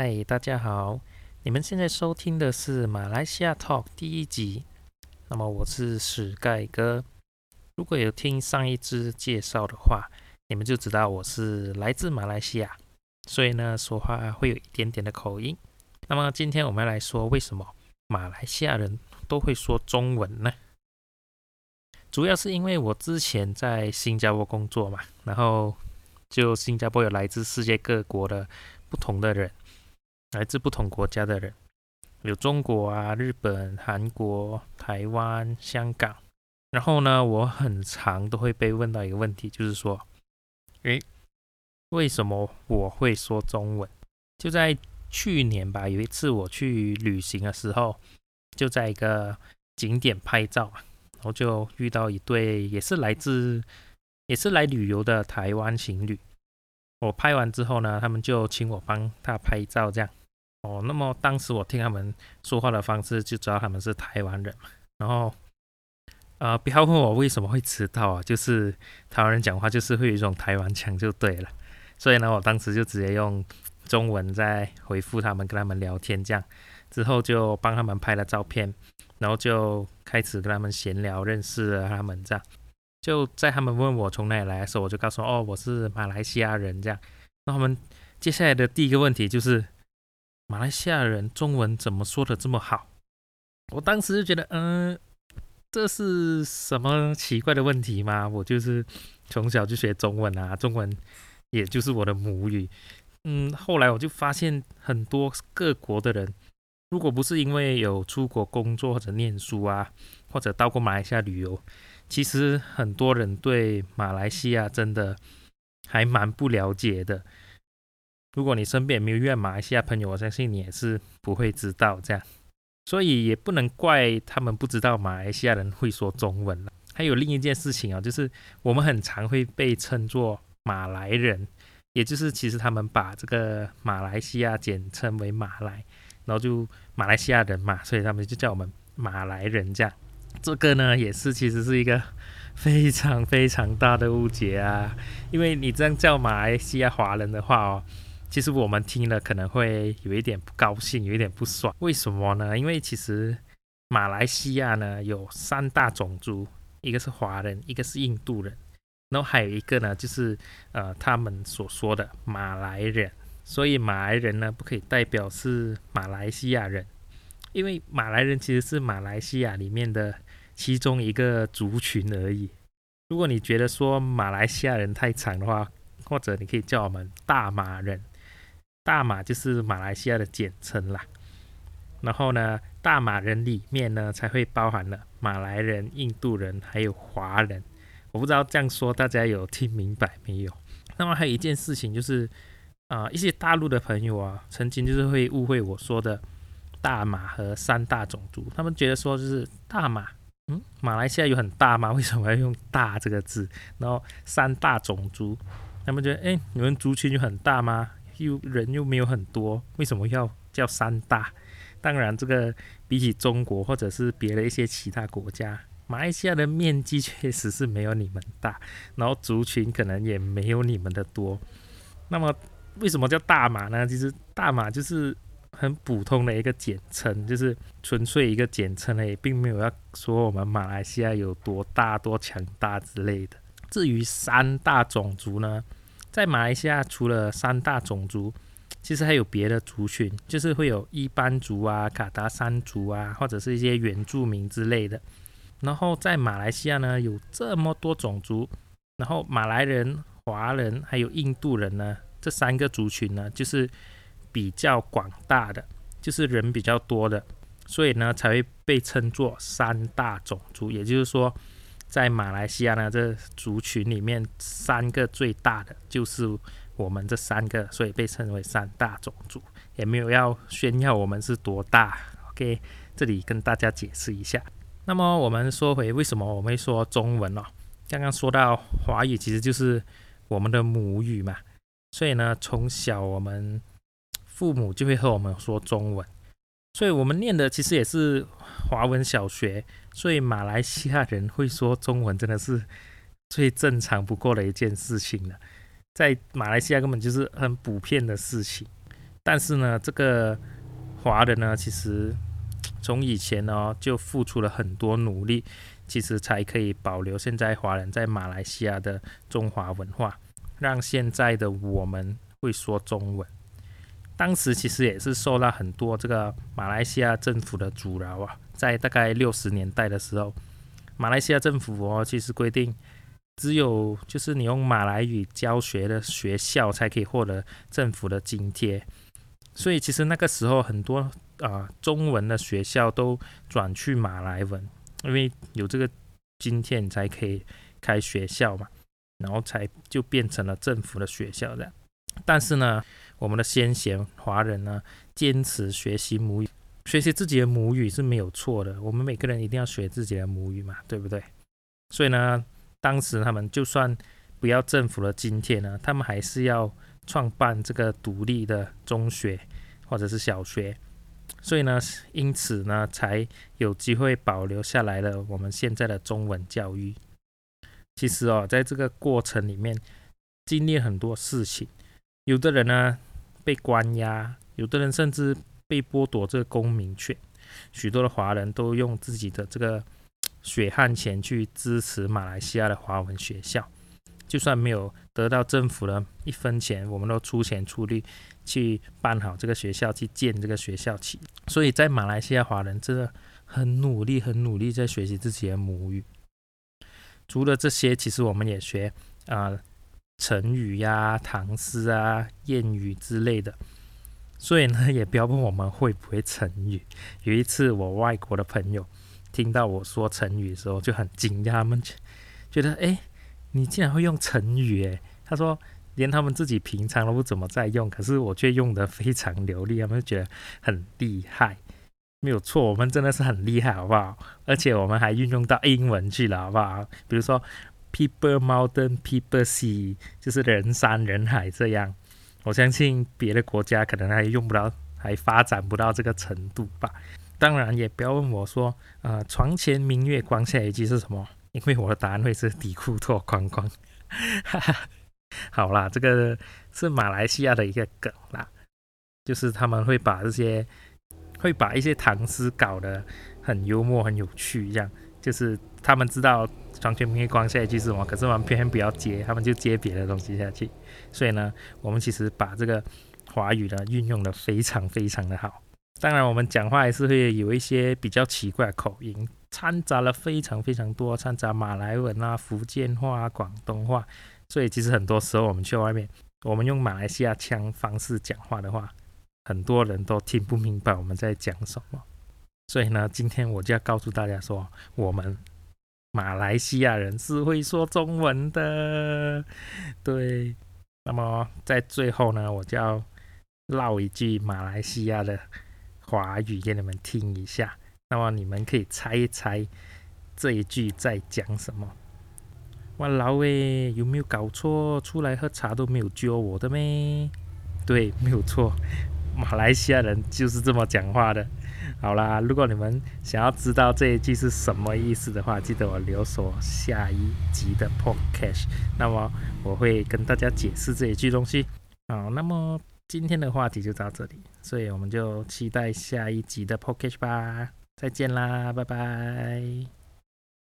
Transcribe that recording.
嗨，大家好！你们现在收听的是马来西亚 Talk 第一集。那么我是史盖哥。如果有听上一支介绍的话，你们就知道我是来自马来西亚，所以呢说话会有一点点的口音。那么今天我们来说，为什么马来西亚人都会说中文呢？主要是因为我之前在新加坡工作嘛，然后就新加坡有来自世界各国的不同的人。来自不同国家的人，有中国啊、日本、韩国、台湾、香港。然后呢，我很常都会被问到一个问题，就是说，诶，为什么我会说中文？就在去年吧，有一次我去旅行的时候，就在一个景点拍照，然后就遇到一对也是来自也是来旅游的台湾情侣。我拍完之后呢，他们就请我帮他拍照，这样。哦，那么当时我听他们说话的方式，就知道他们是台湾人嘛。然后，呃，不要问我为什么会迟到啊，就是台湾人讲话就是会有一种台湾腔就对了。所以呢，我当时就直接用中文在回复他们，跟他们聊天这样。之后就帮他们拍了照片，然后就开始跟他们闲聊，认识了他们这样。就在他们问我从哪里来的时候，我就告诉哦，我是马来西亚人这样。那他们接下来的第一个问题就是。马来西亚人中文怎么说的这么好？我当时就觉得，嗯，这是什么奇怪的问题吗？我就是从小就学中文啊，中文也就是我的母语。嗯，后来我就发现很多各国的人，如果不是因为有出国工作或者念书啊，或者到过马来西亚旅游，其实很多人对马来西亚真的还蛮不了解的。如果你身边没有遇到马来西亚朋友，我相信你也是不会知道这样，所以也不能怪他们不知道马来西亚人会说中文了。还有另一件事情啊，就是我们很常会被称作马来人，也就是其实他们把这个马来西亚简称为马来，然后就马来西亚人嘛，所以他们就叫我们马来人这样。这个呢，也是其实是一个非常非常大的误解啊，因为你这样叫马来西亚华人的话哦。其实我们听了可能会有一点不高兴，有一点不爽。为什么呢？因为其实马来西亚呢有三大种族，一个是华人，一个是印度人，然后还有一个呢就是呃他们所说的马来人。所以马来人呢不可以代表是马来西亚人，因为马来人其实是马来西亚里面的其中一个族群而已。如果你觉得说马来西亚人太长的话，或者你可以叫我们大马人。大马就是马来西亚的简称啦，然后呢，大马人里面呢才会包含了马来人、印度人还有华人。我不知道这样说大家有听明白没有？那么还有一件事情就是，啊，一些大陆的朋友啊，曾经就是会误会我说的大马和三大种族，他们觉得说就是大马，嗯，马来西亚有很大吗？为什么要用大这个字？然后三大种族，他们觉得，哎，你们族群就很大吗？又人又没有很多，为什么要叫三大？当然，这个比起中国或者是别的一些其他国家，马来西亚的面积确实是没有你们大，然后族群可能也没有你们的多。那么，为什么叫大马呢？其实大马就是很普通的一个简称，就是纯粹一个简称而已，并没有要说我们马来西亚有多大、多强大之类的。至于三大种族呢？在马来西亚，除了三大种族，其实还有别的族群，就是会有一般族啊、卡达山族啊，或者是一些原住民之类的。然后在马来西亚呢，有这么多种族，然后马来人、华人还有印度人呢，这三个族群呢，就是比较广大的，就是人比较多的，所以呢，才会被称作三大种族。也就是说。在马来西亚呢，这族群里面三个最大的就是我们这三个，所以被称为三大种族。也没有要炫耀我们是多大，OK？这里跟大家解释一下。那么我们说回为什么我们会说中文哦？刚刚说到华语其实就是我们的母语嘛，所以呢，从小我们父母就会和我们说中文。所以我们念的其实也是华文小学，所以马来西亚人会说中文真的是最正常不过的一件事情了，在马来西亚根本就是很普遍的事情。但是呢，这个华人呢，其实从以前呢就付出了很多努力，其实才可以保留现在华人在马来西亚的中华文化，让现在的我们会说中文。当时其实也是受到很多这个马来西亚政府的阻挠啊，在大概六十年代的时候，马来西亚政府哦，其实规定只有就是你用马来语教学的学校才可以获得政府的津贴，所以其实那个时候很多啊中文的学校都转去马来文，因为有这个津贴你才可以开学校嘛，然后才就变成了政府的学校这样，但是呢。我们的先贤华人呢，坚持学习母语，学习自己的母语是没有错的。我们每个人一定要学自己的母语嘛，对不对？所以呢，当时他们就算不要政府的津贴呢，他们还是要创办这个独立的中学或者是小学。所以呢，因此呢，才有机会保留下来了我们现在的中文教育。其实哦，在这个过程里面，经历很多事情，有的人呢。被关押，有的人甚至被剥夺这个公民权。许多的华人都用自己的这个血汗钱去支持马来西亚的华文学校，就算没有得到政府的一分钱，我们都出钱出力去办好这个学校，去建这个学校起。所以在马来西亚，华人真的很努力，很努力在学习自己的母语。除了这些，其实我们也学啊。成语呀、唐诗啊、谚语之类的，所以呢，也不要问我们会不会成语。有一次，我外国的朋友听到我说成语的时候，就很惊讶，他们觉得：“哎，你竟然会用成语？”哎，他说连他们自己平常都不怎么在用，可是我却用的非常流利，他们觉得很厉害。没有错，我们真的是很厉害，好不好？而且我们还运用到英文去了，好不好？比如说。People mountain, people sea，就是人山人海这样。我相信别的国家可能还用不到，还发展不到这个程度吧。当然，也不要问我说，呃，床前明月光，下一句是什么？因为我的答案会是底裤脱光光。好啦，这个是马来西亚的一个梗啦，就是他们会把这些，会把一些唐诗搞得很幽默、很有趣，这样。就是他们知道。床前明月光，下一句是什么？可是我们偏偏不要接，他们就接别的东西下去。所以呢，我们其实把这个华语呢运用的非常非常的好。当然，我们讲话还是会有一些比较奇怪的口音，掺杂了非常非常多，掺杂马来文啊、福建话啊、广东话。所以其实很多时候我们去外面，我们用马来西亚腔方式讲话的话，很多人都听不明白我们在讲什么。所以呢，今天我就要告诉大家说，我们。马来西亚人是会说中文的，对。那么在最后呢，我就要唠一句马来西亚的华语给你们听一下。那么你们可以猜一猜这一句在讲什么？哇老喂，有没有搞错？出来喝茶都没有教我的咩？对，没有错，马来西亚人就是这么讲话的。好啦，如果你们想要知道这一句是什么意思的话，记得我留守下一集的 podcast，那么我会跟大家解释这一句东西。好，那么今天的话题就到这里，所以我们就期待下一集的 podcast 吧。再见啦，拜拜。